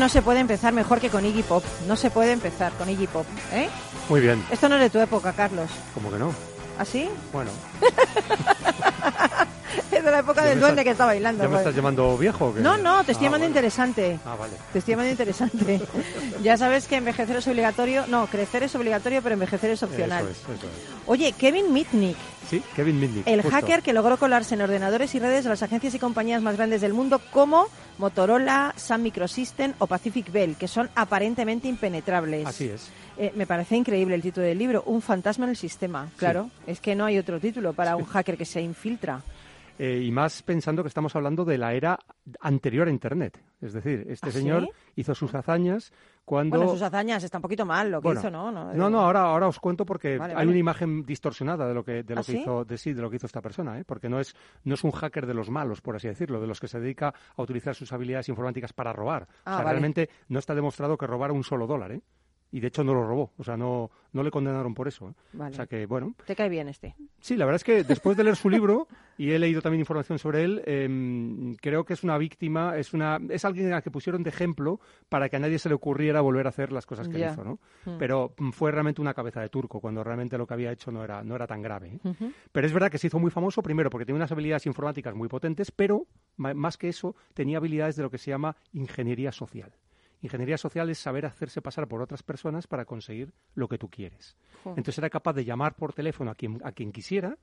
No se puede empezar mejor que con Iggy Pop. No se puede empezar con Iggy Pop. ¿eh? Muy bien. Esto no es de tu época, Carlos. ¿Cómo que no? ¿Así? Bueno. de la época ¿Ya del duende que está bailando. ¿Ya me pues. estás llamando viejo o qué? No, no, te estoy Ah, llamando vale. interesante. Ah, vale. Te estoy llamando interesante. ya sabes que envejecer es obligatorio. No, crecer es obligatorio, pero envejecer es opcional. Eso es, eso es. Oye, Kevin Mitnick, Sí, Kevin Mitnick. el justo. hacker que logró colarse en ordenadores y redes de las agencias y compañías más grandes del mundo como Motorola, Sun Microsystem o Pacific Bell, que son aparentemente impenetrables. Así es. Eh, me parece increíble el título del libro, Un fantasma en el sistema. Claro, es que no hay otro título para un hacker que se infiltra. Eh, y más pensando que estamos hablando de la era anterior a Internet. Es decir, este ¿Ah, señor sí? hizo sus hazañas cuando... Bueno, sus hazañas está un poquito mal lo que Bueno, hizo, ¿no? No, No, no, ahora, ahora os cuento porque Vale, hay vale. una imagen distorsionada de lo que, de lo ¿Ah, que sí? hizo, de sí, de lo que hizo esta persona, ¿eh? porque no es, no es un hacker de los malos, por así decirlo, de los que se dedica a utilizar sus habilidades informáticas para robar. Ah, o sea, vale. realmente no está demostrado que robara un solo dólar, ¿eh? Y de hecho no lo robó, o sea, no, no le condenaron por eso. ¿eh? Vale. O sea que, bueno, Te cae bien este. Sí, la verdad es que después de leer su libro y he leído también información sobre él, em, creo que es una víctima, es una es alguien a la que pusieron de ejemplo para que a nadie se le ocurriera volver a hacer las cosas que él hizo, ¿no? Mm. Pero mm, fue realmente una cabeza de turco cuando realmente lo que había hecho no era no era tan grave. ¿eh? Pero es verdad que se hizo muy famoso primero porque tenía unas habilidades informáticas muy potentes, pero más que eso tenía habilidades de lo que se llama ingeniería social. Ingeniería social es saber hacerse pasar por otras personas para conseguir lo que tú quieres. Entonces era capaz de llamar por teléfono a quien, a quien quisiera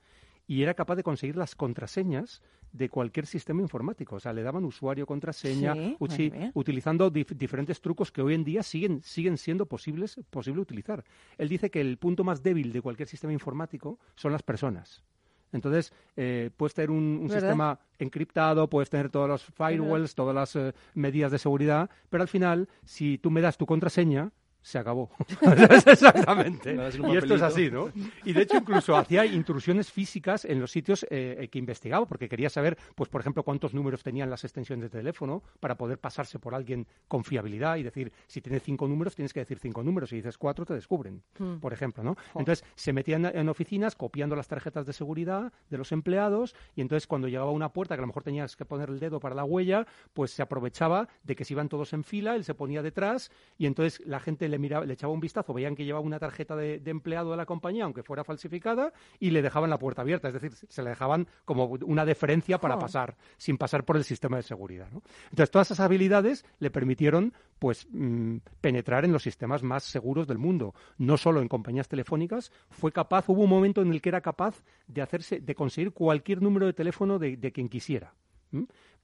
y era capaz de conseguir las contraseñas de cualquier sistema informático. O sea, le daban usuario, contraseña, Sí, uchi- utilizando dif- diferentes trucos que hoy en día siguen, siguen siendo posibles posible utilizar. Él dice que el punto más débil de cualquier sistema informático son las personas. Entonces, eh, puedes tener un, sistema encriptado, puedes tener todos los firewalls, todas las eh, medidas de seguridad, pero al final, si tú me das tu contraseña, se acabó. Exactamente. Y esto es así, ¿no? Y de hecho incluso hacía intrusiones físicas en los sitios eh, eh, que investigaba, porque quería saber, pues por ejemplo, cuántos números tenían las extensiones de teléfono para poder pasarse por alguien con fiabilidad y decir, si tienes cinco números, tienes que decir cinco números. Si dices cuatro, te descubren, Hmm. por ejemplo, ¿no? Entonces se metían en oficinas copiando las tarjetas de seguridad de los empleados y entonces cuando llegaba a una puerta que a lo mejor tenías que poner el dedo para la huella, pues se aprovechaba de que se iban todos en fila, él se ponía detrás y entonces la gente le miraba, le echaba un vistazo, veían que llevaba una tarjeta de, de empleado de la compañía, aunque fuera falsificada, y le dejaban la puerta abierta, es decir, se le dejaban como una deferencia para pasar, sin pasar por el sistema de seguridad. ¿no? Entonces todas esas habilidades le permitieron pues mm, penetrar en los sistemas más seguros del mundo, no solo en compañías telefónicas, fue capaz, hubo un momento en el que era capaz de hacerse, de conseguir cualquier número de teléfono de, de quien quisiera.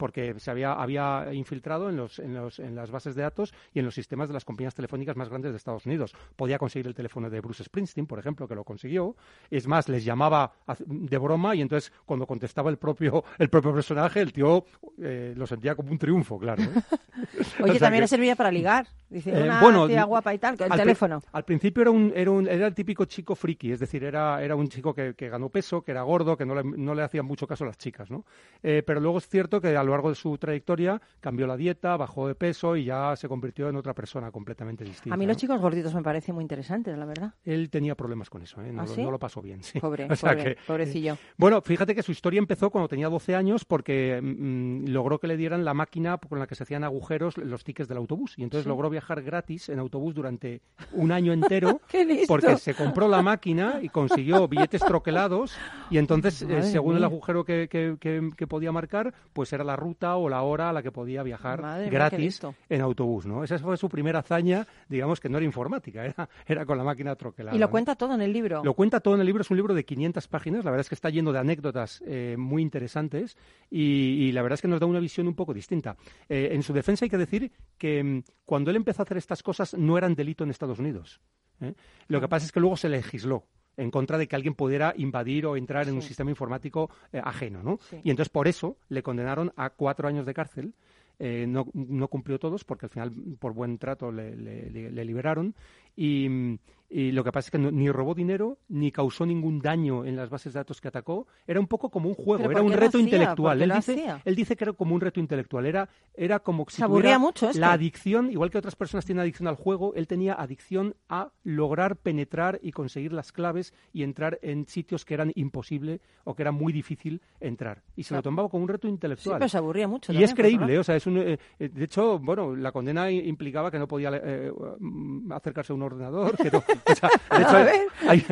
Porque se había, había infiltrado en, los, en, los, en las bases de datos y en los sistemas de las compañías telefónicas más grandes de Estados Unidos. Podía conseguir el teléfono de Bruce Springsteen, por ejemplo, que lo consiguió. Es más, les llamaba de broma y entonces cuando contestaba el propio, el propio personaje, el tío eh, lo sentía como un triunfo, claro. ¿eh? Oye, O sea también que- le servía para ligar. Dice, Eh, una bueno, tía n- guapa y tal, el al pri- teléfono. Al principio era un, era un era el típico chico friki, es decir, era, era un chico que, que ganó peso, que era gordo, que no le, no le hacían mucho caso a las chicas, ¿no? Eh, pero luego es cierto que a lo largo de su trayectoria cambió la dieta, bajó de peso y ya se convirtió en otra persona completamente distinta. A mí ¿no? los chicos gorditos me parecen muy interesantes, la verdad. Él tenía problemas con eso, ¿eh? no, ¿Ah, lo- sí? no lo pasó bien. sí. Pobre, O sea pobre, que- pobrecillo. bueno, fíjate que su historia empezó cuando tenía 12 años porque mm, logró que le dieran la máquina con la que se hacían agujeros los tickets del autobús y entonces Sí. logró viajar gratis en autobús durante un año entero porque se compró la máquina y consiguió billetes troquelados y entonces eh, según el mía. agujero que, que- que- que podía marcar pues era la ruta o la hora a la que podía viajar Madre gratis en autobús, ¿no? Esa fue su primera hazaña, digamos que no era informática, era, era con la máquina troquelada. Y lo ¿no? cuenta todo en el libro. Lo cuenta todo en el libro, es un libro de 500 páginas, la verdad es que está lleno de anécdotas eh, muy interesantes y, y la verdad es que nos da una visión un poco distinta. Eh, en su defensa hay que decir que mm, cuando él empezó a hacer estas cosas no eran delito en Estados Unidos. ¿eh? Lo que pasa es que luego se legisló en contra de que alguien pudiera invadir o entrar en un sistema informático eh, ajeno, ¿no? Sí. Y entonces por eso le condenaron a cuatro años de cárcel. Eh, no, no cumplió todos porque al final por buen trato le, le- le- le liberaron y, mm, y lo que pasa es que no- ni robó dinero ni causó ningún daño en las bases de datos que atacó. Era un poco como un juego, ¿Pero era un reto hacía? intelectual. ¿Por qué Él dice, él dice que era como un reto intelectual. Era, era como si Se aburría tuviera mucho la adicción, igual que otras personas tienen adicción al juego, él tenía adicción a lograr penetrar y conseguir las claves y entrar en sitios que eran imposible o que era muy difícil entrar. Y se lo tomaba como un reto Sí, intelectual. pero se aburría mucho. Y también, es creíble, o sea, es un, eh, eh, de hecho, bueno, la condena implicaba que no podía eh, mm, acercarse a un ordenador. No- o sea, de hecho, A hay,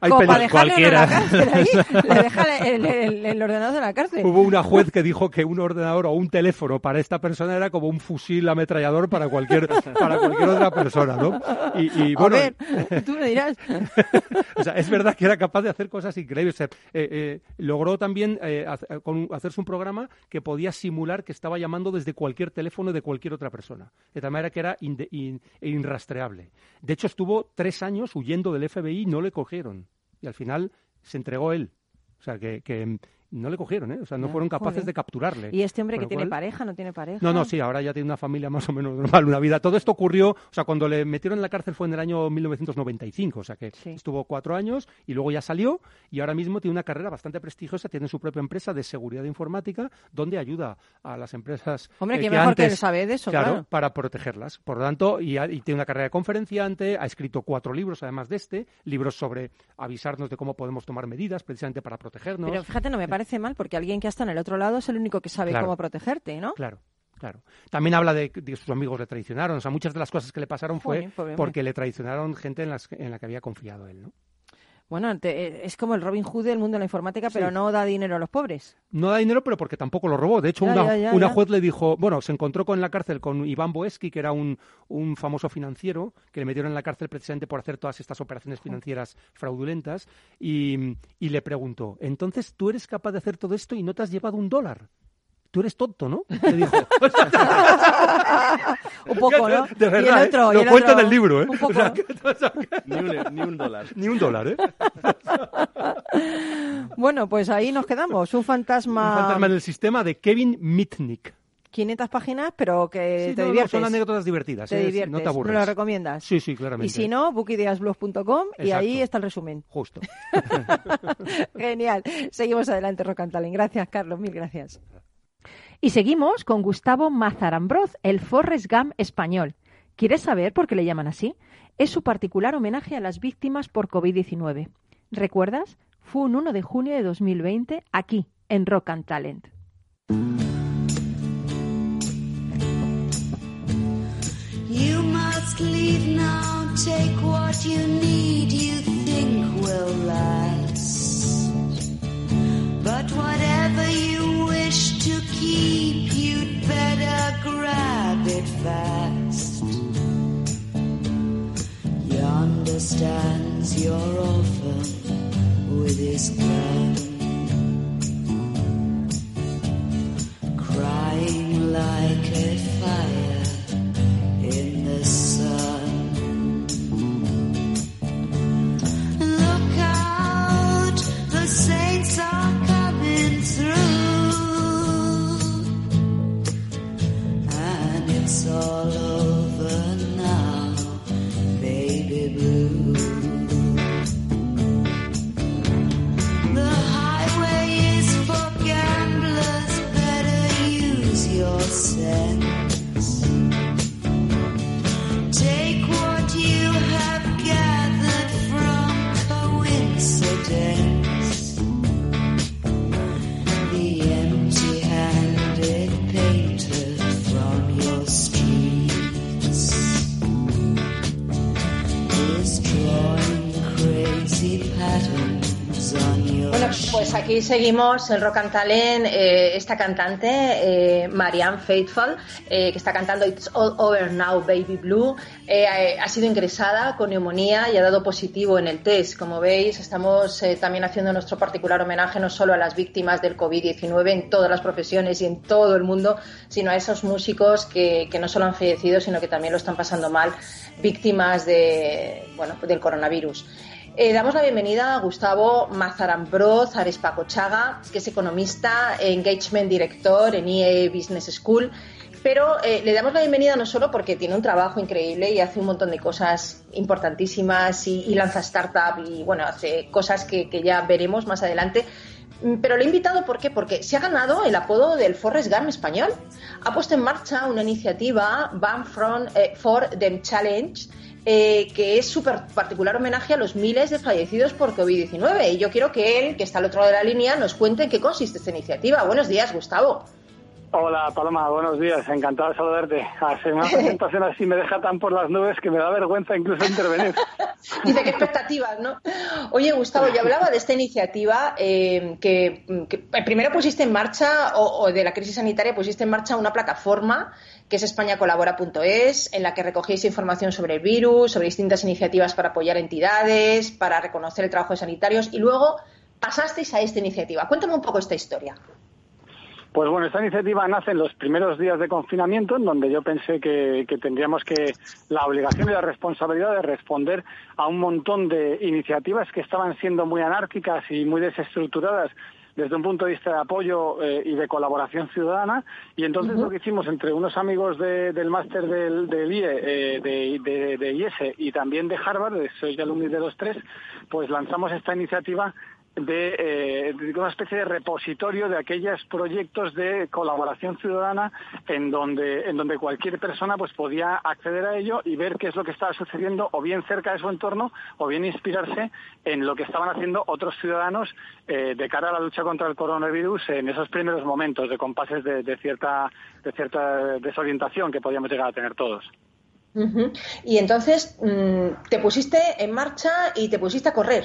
hay Como peli- para dejarle uno en la cualquiera. cárcel ahí, le deja el, el- el ordenador de la cárcel. Hubo una juez que dijo que un ordenador o un teléfono para esta persona era como un fusil ametrallador para cualquier, para cualquier otra persona, ¿no? Y, y, A bueno, ver, tú me dirás. o sea, es verdad que era capaz de hacer cosas increíbles. Eh, eh, logró también eh, hace- con- hacerse un programa que podía simular que estaba llamando desde cualquier teléfono de cualquier otra persona. De tal manera que era inde- in- e inrastreable. De hecho, estuvo tres años huyendo del FBI no le cogieron. Y al final se entregó él. O sea, que, que, no le cogieron, ¿eh? O sea, no fueron capaces joder. de capturarle. Y este hombre que tiene cual- pareja, no tiene pareja. no, no, sí, ahora ya tiene una familia más o menos normal, una vida. Todo esto ocurrió, o sea, cuando le metieron en la cárcel fue en el año 1995, o sea que Sí. estuvo cuatro años y luego ya salió y ahora mismo tiene una carrera bastante prestigiosa, tiene su propia empresa de seguridad informática donde ayuda a las empresas Hombre, eh, que mejor que antes- él sabe de eso, claro. para protegerlas. Por lo tanto, y, y tiene una carrera de conferenciante, ha escrito cuatro libros además de este, libros sobre avisarnos de cómo podemos tomar medidas precisamente para protegernos. Pero fíjate, no me parece mal porque alguien que está en el otro lado es el único que sabe Claro. cómo protegerte, ¿no? Claro, claro. También habla de que sus amigos le traicionaron. O sea, muchas de las cosas que le pasaron fue hombre. porque le traicionaron gente en, las, en la que había confiado él, ¿no? Bueno, te- eh, es como el Robin Hood del mundo de la informática, pero Sí. no da dinero a los pobres. No da dinero, pero porque tampoco lo robó. De hecho, Ya, una, ya, ya, una ya. juez le dijo, bueno, se encontró con en la cárcel con Iván Boesky, que era un, un famoso financiero, que le metieron en la cárcel precisamente por hacer todas estas operaciones financieras fraudulentas, y, y le preguntó, entonces tú eres capaz de hacer todo esto y no te has llevado un dólar. Tú eres tonto, ¿no? Le dijo. Un poco, ¿no? De Y el verdad, ¿eh? otro, y lo el cuento otro, en el libro, ¿eh? un poco. O sea, que- Ni un, ni un dólar. ni un dólar, ¿eh? Bueno, pues ahí nos quedamos. Un fantasma, Un fantasma en el sistema de Kevin Mitnick. 500 páginas, pero que Sí, te no, no, diviertes. son anécdotas divertidas. Te ¿eh? diviertes. No te ¿Me aburres. lo recomiendas? Sí, sí, claramente. Y si no, bookideasblog.com y ahí está el resumen. Justo. Genial. Seguimos adelante, Talent. Gracias, Carlos. Mil gracias. Y seguimos con Gustavo Mazarambroz, el Forrest Gump español. ¿Quieres saber por qué le llaman así? Es su particular homenaje a las víctimas por COVID-19. ¿Recuerdas? Fue un 1 de junio de 2020 aquí, en Rock and Talent. You this. Aquí seguimos en Rock and Talent, eh, esta cantante, eh, Marianne Faithful, eh, que está cantando It's All Over Now, Baby Blue, eh, ha sido ingresada con neumonía y ha dado positivo en el test. Como veis, estamos también haciendo nuestro particular homenaje no solo a las víctimas del COVID-19 en todas las profesiones y en todo el mundo, sino a esos músicos que, que no solo han fallecido, sino que también lo están pasando mal, víctimas de, bueno, del coronavirus. Eh, damos la bienvenida a Gustavo Mazarambroz Arespacochaga, que es economista, engagement director en EA Business School. Pero eh, le damos la bienvenida no solo porque tiene un trabajo increíble y hace un montón de cosas importantísimas y, y lanza startup y bueno, hace cosas que, que ya veremos más adelante. Mm, Pero le he invitado porque se ha ganado el apodo del Forrest Gump español. Ha puesto en marcha una iniciativa, Ban from, eh, for Them Challenge, eh, que es su particular homenaje a los miles de fallecidos por COVID-19. Y yo quiero que él, que está al otro lado de la línea, nos cuente en qué consiste esta iniciativa. Buenos días, Gustavo. Hola Paloma, buenos días, encantado de saludarte. Hacer una presentación así me deja tan por las nubes que me da vergüenza incluso intervenir. Dice que expectativas, ¿no? Oye, Gustavo, yo hablaba de esta iniciativa eh, que, que primero pusiste en marcha, o, o de la crisis sanitaria, pusiste en marcha una plataforma que es españacolabora.es, en la que recogéis información sobre el virus, sobre distintas iniciativas para apoyar entidades, para reconocer el trabajo de sanitarios, y luego pasasteis a esta iniciativa. Cuéntame un poco esta historia. Pues bueno, esta iniciativa nace en los primeros días de confinamiento, en donde yo pensé que, que tendríamos que la obligación y la responsabilidad de responder a un montón de iniciativas que estaban siendo muy anárquicas y muy desestructuradas desde un punto de vista de apoyo eh, y de colaboración ciudadana. Y entonces lo que hicimos entre unos amigos de- del máster del, del IE, eh, de, de, de IES y también de Harvard, de- soy alumni de los tres, pues lanzamos esta iniciativa de, eh, de una especie de repositorio de aquellos proyectos de colaboración ciudadana en donde en donde cualquier persona pues podía acceder a ello y ver qué es lo que estaba sucediendo o bien cerca de su entorno o bien inspirarse en lo que estaban haciendo otros ciudadanos eh, de cara a la lucha contra el coronavirus en esos primeros momentos de compases de, de cierta de cierta desorientación que podíamos llegar a tener todos. Y entonces mm, te pusiste en marcha y te pusiste a correr.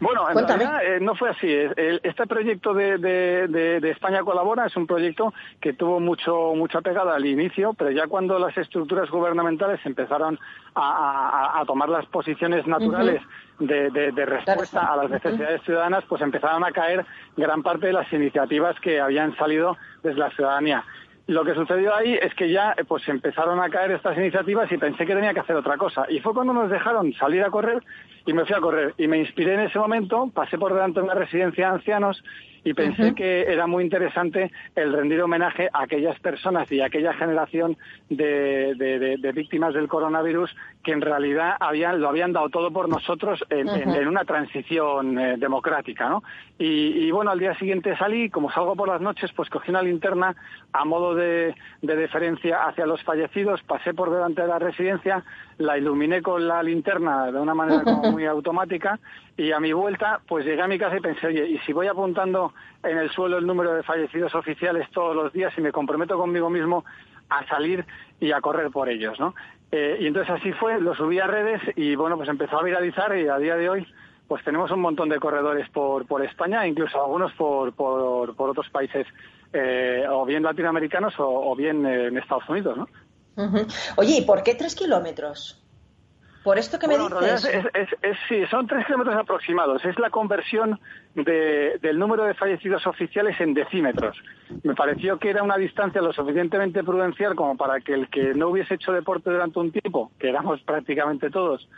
Bueno, en Cuéntame. realidad eh, no fue así. Este proyecto de, de- de- de España Colabora es un proyecto que tuvo mucho mucha pegada al inicio, pero ya cuando las estructuras gubernamentales empezaron a, a- a tomar las posiciones naturales de respuesta a las necesidades ciudadanas, pues empezaron a caer gran parte de las iniciativas que habían salido desde la ciudadanía. Lo que sucedió ahí es que ya eh, pues empezaron a caer estas iniciativas y pensé que tenía que hacer otra cosa. Y fue cuando nos dejaron salir a correr y me fui a correr. Y me inspiré en ese momento, pasé por delante de una residencia de ancianos y pensé que era muy interesante el rendir homenaje a aquellas personas y a aquella generación de, de- de- de víctimas del coronavirus que en realidad habían, lo habían dado todo por nosotros en, en- Ujú. en una transición eh, democrática, ¿no? Y, y, bueno, al día siguiente salí, como salgo por las noches, pues cogí una linterna a modo de, de deferencia hacia los fallecidos, pasé por delante de la residencia, la iluminé con la linterna de una manera como muy automática y a mi vuelta pues llegué a mi casa y pensé, oye, ¿y si voy apuntando en el suelo el número de fallecidos oficiales todos los días y me comprometo conmigo mismo a salir y a correr por ellos, ¿no? Eh, y entonces así fue, lo subí a redes y bueno, pues empezó a viralizar y a día de hoy pues tenemos un montón de corredores por, por España, incluso algunos por, por, por otros países, eh, o bien latinoamericanos o, o bien eh, en Estados Unidos, ¿no? Oye, ¿y por qué tres kilómetros? ¿Por esto que me Bueno, dices? es, es- es- sí, son tres kilómetros aproximados. Es la conversión de- del número de fallecidos oficiales en decímetros. Me pareció que era una distancia lo suficientemente prudencial como para que el que no hubiese hecho deporte durante un tiempo, que éramos prácticamente todos,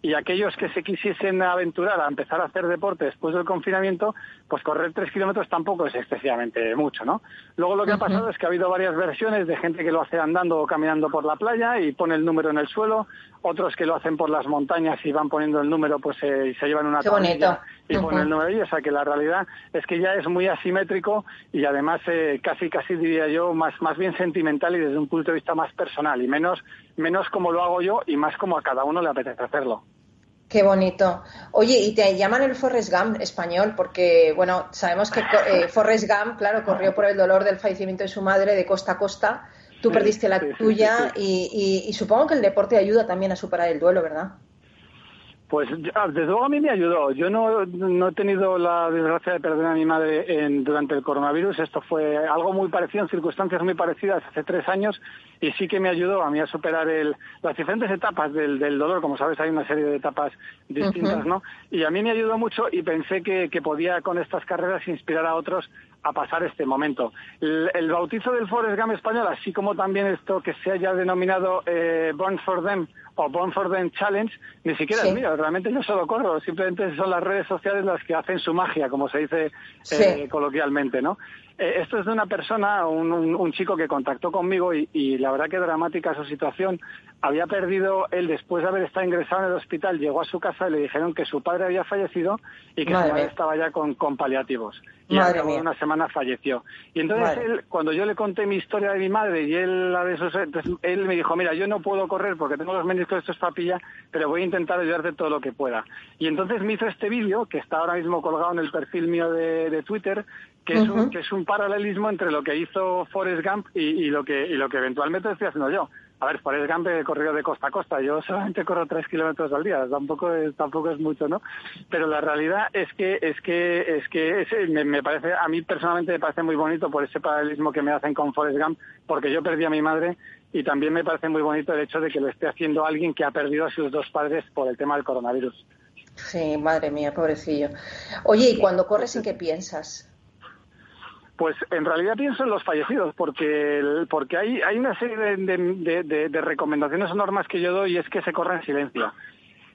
y aquellos que se quisiesen aventurar a empezar a hacer deporte después del confinamiento, pues correr tres kilómetros tampoco es excesivamente mucho, ¿no? Luego lo que ha pasado es que ha habido varias versiones de gente que lo hace andando o caminando por la playa y pone el número en el suelo, otros que lo hacen por las montañas y van poniendo el número pues eh, y se llevan una Qué bonito. y ponen el número ahí, o sea que la realidad es que ya es muy asimétrico y además eh, casi casi diría yo más más bien sentimental y desde un punto de vista más personal y menos menos como lo hago yo y más como a cada uno le apetece hacerlo. Qué bonito. Oye, y te llaman el Forrest Gump español porque, bueno, sabemos que eh, Forrest Gump, claro, corrió por el dolor del fallecimiento de su madre de costa a costa. Tú Sí, perdiste la sí, tuya sí, Y, y- y supongo que el deporte ayuda también a superar el duelo, ¿verdad? Pues ya, desde luego a mí me ayudó. Yo no, no he tenido la desgracia de perder a mi madre en- durante el coronavirus. Esto fue algo muy parecido, en circunstancias muy parecidas hace tres años y sí que me ayudó a mí a superar el, las diferentes etapas del, del dolor. Como sabes, hay una serie de etapas distintas. ¿no? Y a mí me ayudó mucho y pensé que, que podía con estas carreras inspirar a otros a pasar este momento. El, el bautizo del Forest Gump español, así como también esto que se haya denominado eh, Born for Them o Born for Them Challenge, ni siquiera Sí. es mío. Realmente yo solo corro. Simplemente son las redes sociales las que hacen su magia, como se dice Sí. eh, coloquialmente, ¿no? Eh, esto es de una persona, un, un- un chico que contactó conmigo y, y la verdad que dramática su situación. Había perdido, él después de haber estado ingresado en el hospital, llegó a su casa y le dijeron que su padre había fallecido y que Madre su madre mía. estaba ya con, con paliativos. Y al cabo de una semana falleció. Y entonces Madre. él, cuando yo le conté mi historia de mi madre y él la de sus, entonces él me dijo, mira, yo no puedo correr porque tengo los meniscos estos papilla, pero voy a intentar ayudarte todo lo que pueda. Y entonces me hizo este vídeo que está ahora mismo colgado en el perfil mío de, de Twitter, que es, un, que es un paralelismo entre lo que hizo Forrest Gump y, y lo que y lo que eventualmente estoy haciendo yo. A ver, Forrest Gump he corrido de costa a costa. Yo solamente corro tres kilómetros al día. Tampoco es, tampoco es mucho, ¿no? Pero la realidad es que es que es que ese me, me parece a mí personalmente me parece muy bonito por ese paralelismo que me hacen con Forrest Gump, porque yo perdí a mi madre y también me parece muy bonito el hecho de que lo esté haciendo alguien que ha perdido a sus dos padres por el tema del coronavirus. Sí, madre mía, pobrecillo. Oye, ¿y cuando corres en qué piensas? Pues en realidad pienso en los fallecidos, porque el- porque hay, hay una serie de, de- de- de- de recomendaciones o normas que yo doy y es que se corra en silencio.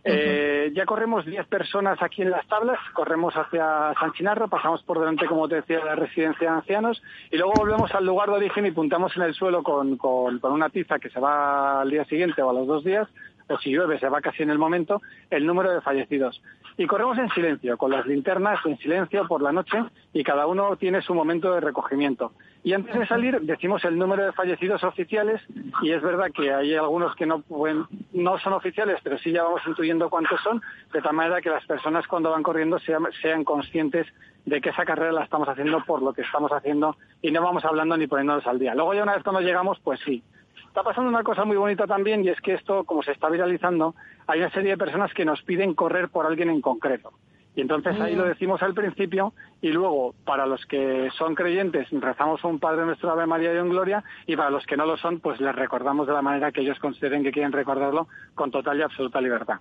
Eh, ya corremos 10 personas aquí en las tablas, corremos hacia San Chinarro, pasamos por delante, como te decía, de la residencia de ancianos y luego volvemos al lugar de origen y puntamos en el suelo con, con- con una tiza que se va al día siguiente o a los dos días, o si llueve se va casi en el momento, el número de fallecidos. Y corremos en silencio, con las linternas en silencio por la noche y cada uno tiene su momento de recogimiento. Y antes de salir decimos el número de fallecidos oficiales y es verdad que hay algunos que no pueden, no son oficiales, pero sí ya vamos intuyendo cuántos son, de tal manera que las personas cuando van corriendo sean, sean conscientes de que esa carrera la estamos haciendo por lo que estamos haciendo y no vamos hablando ni poniéndonos al día. Luego ya una vez cuando llegamos, pues sí. Está pasando una cosa muy bonita también y es que esto, como se está viralizando, hay una serie de personas que nos piden correr por alguien en concreto. Y entonces ahí lo decimos al principio y luego para los que son creyentes rezamos un Padre Nuestro Ave María y en Gloria y para los que no lo son pues les recordamos de la manera que ellos consideren que quieren recordarlo con total y absoluta libertad.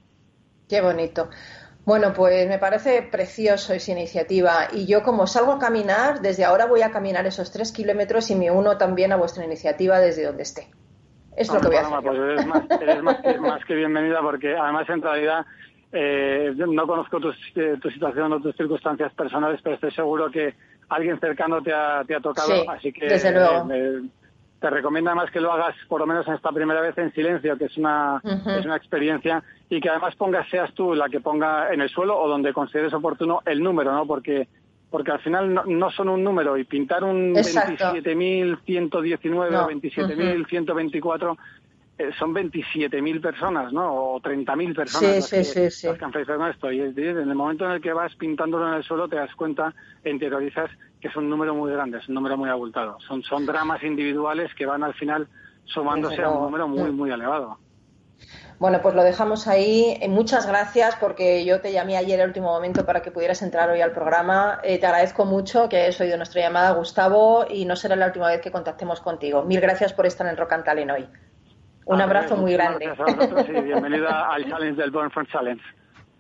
Qué bonito. Bueno, pues me parece precioso esa iniciativa y yo como salgo a caminar, desde ahora voy a caminar esos tres kilómetros y me uno también a vuestra iniciativa desde donde esté. Es lo que voy a hacer. pues eres, más, eres más que bienvenida porque además en realidad eh, no conozco tu, eh, tu situación o tus circunstancias personales, pero estoy seguro que alguien cercano te ha, te ha tocado, Sí, así que desde luego. eh, te recomiendo además que lo hagas por lo menos en esta primera vez en silencio, que es una, es una experiencia, y que además pongas, seas tú la que ponga en el suelo o donde consideres oportuno el número, ¿no? Porque porque al final no, no son un número y pintar un Exacto. 27.119 No. o 27.124 eh, son 27.000 personas, ¿no? O 30.000 personas Sí, las, sí, que, sí, las que han esto. Y en el momento en el que vas pintándolo en el suelo te das cuenta, interiorizas que es un número muy grande, es un número muy abultado. Son, son dramas individuales que van al final sumándose a un número muy, muy elevado. Bueno, pues lo dejamos ahí. Eh, Muchas gracias porque yo te llamé ayer al último momento para que pudieras entrar hoy al programa. Eh, te agradezco mucho que hayas oído nuestra llamada, Gustavo, y no será la última vez que contactemos contigo. Mil gracias por estar en Rock and Talent hoy. Un abrazo muy grande. Gracias a vosotros y bienvenida al challenge del Burn Front Challenge.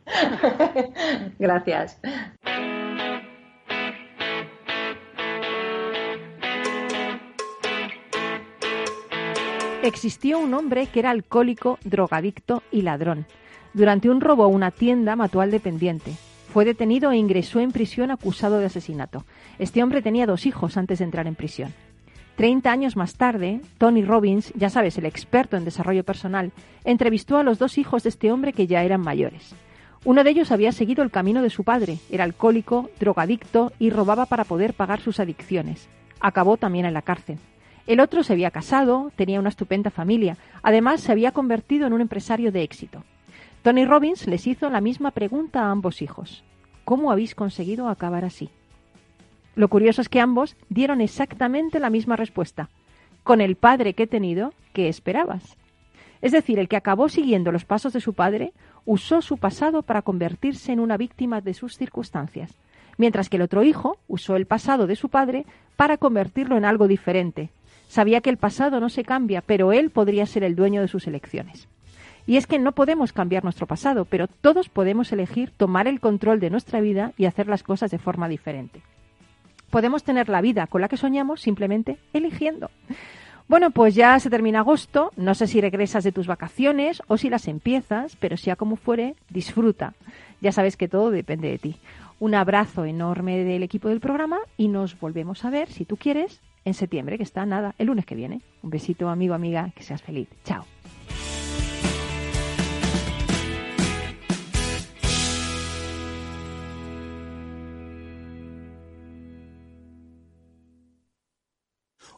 Gracias. Existió un hombre que era alcohólico, drogadicto y ladrón. Durante un robo a una tienda mató al dependiente. Fue detenido e ingresó en prisión acusado de asesinato. Este hombre tenía dos hijos antes de entrar en prisión. Treinta años más tarde, Tony Robbins, ya sabes, el experto en desarrollo personal, entrevistó a los dos hijos de este hombre que ya eran mayores. Uno de ellos había seguido el camino de su padre, era alcohólico, drogadicto y robaba para poder pagar sus adicciones. Acabó también en la cárcel. El otro se había casado, tenía una estupenda familia, además se había convertido en un empresario de éxito. Tony Robbins les hizo la misma pregunta a ambos hijos. ¿Cómo habéis conseguido acabar así? Lo curioso es que ambos dieron exactamente la misma respuesta. Con el padre que he tenido, ¿qué esperabas? Es decir, el que acabó siguiendo los pasos de su padre usó su pasado para convertirse en una víctima de sus circunstancias, mientras que el otro hijo usó el pasado de su padre para convertirlo en algo diferente. Sabía que el pasado no se cambia, pero él podría ser el dueño de sus elecciones. Y es que no podemos cambiar nuestro pasado, pero todos podemos elegir tomar el control de nuestra vida y hacer las cosas de forma diferente. Podemos tener la vida con la que soñamos simplemente eligiendo. Bueno, pues ya se termina agosto, no sé si regresas de tus vacaciones o si las empiezas, pero sea como fuere, disfruta. Ya sabes que todo depende de ti. Un abrazo enorme del equipo del programa y nos volvemos a ver, si tú quieres, en septiembre, que está nada, el lunes que viene. Un besito, amigo, amiga, que seas feliz. Chao.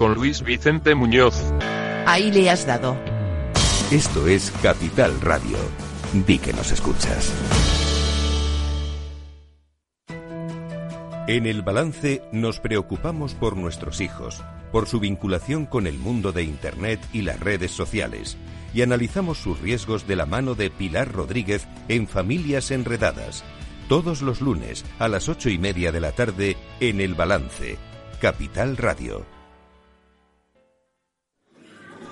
con Luis Vicente Muñoz. Ahí le has dado. Esto es Capital Radio. Di que nos escuchas. En el balance nos preocupamos por nuestros hijos, por su vinculación con el mundo de Internet y las redes sociales, y analizamos sus riesgos de la mano de Pilar Rodríguez en Familias Enredadas, todos los lunes a las ocho y media de la tarde en el balance, Capital Radio.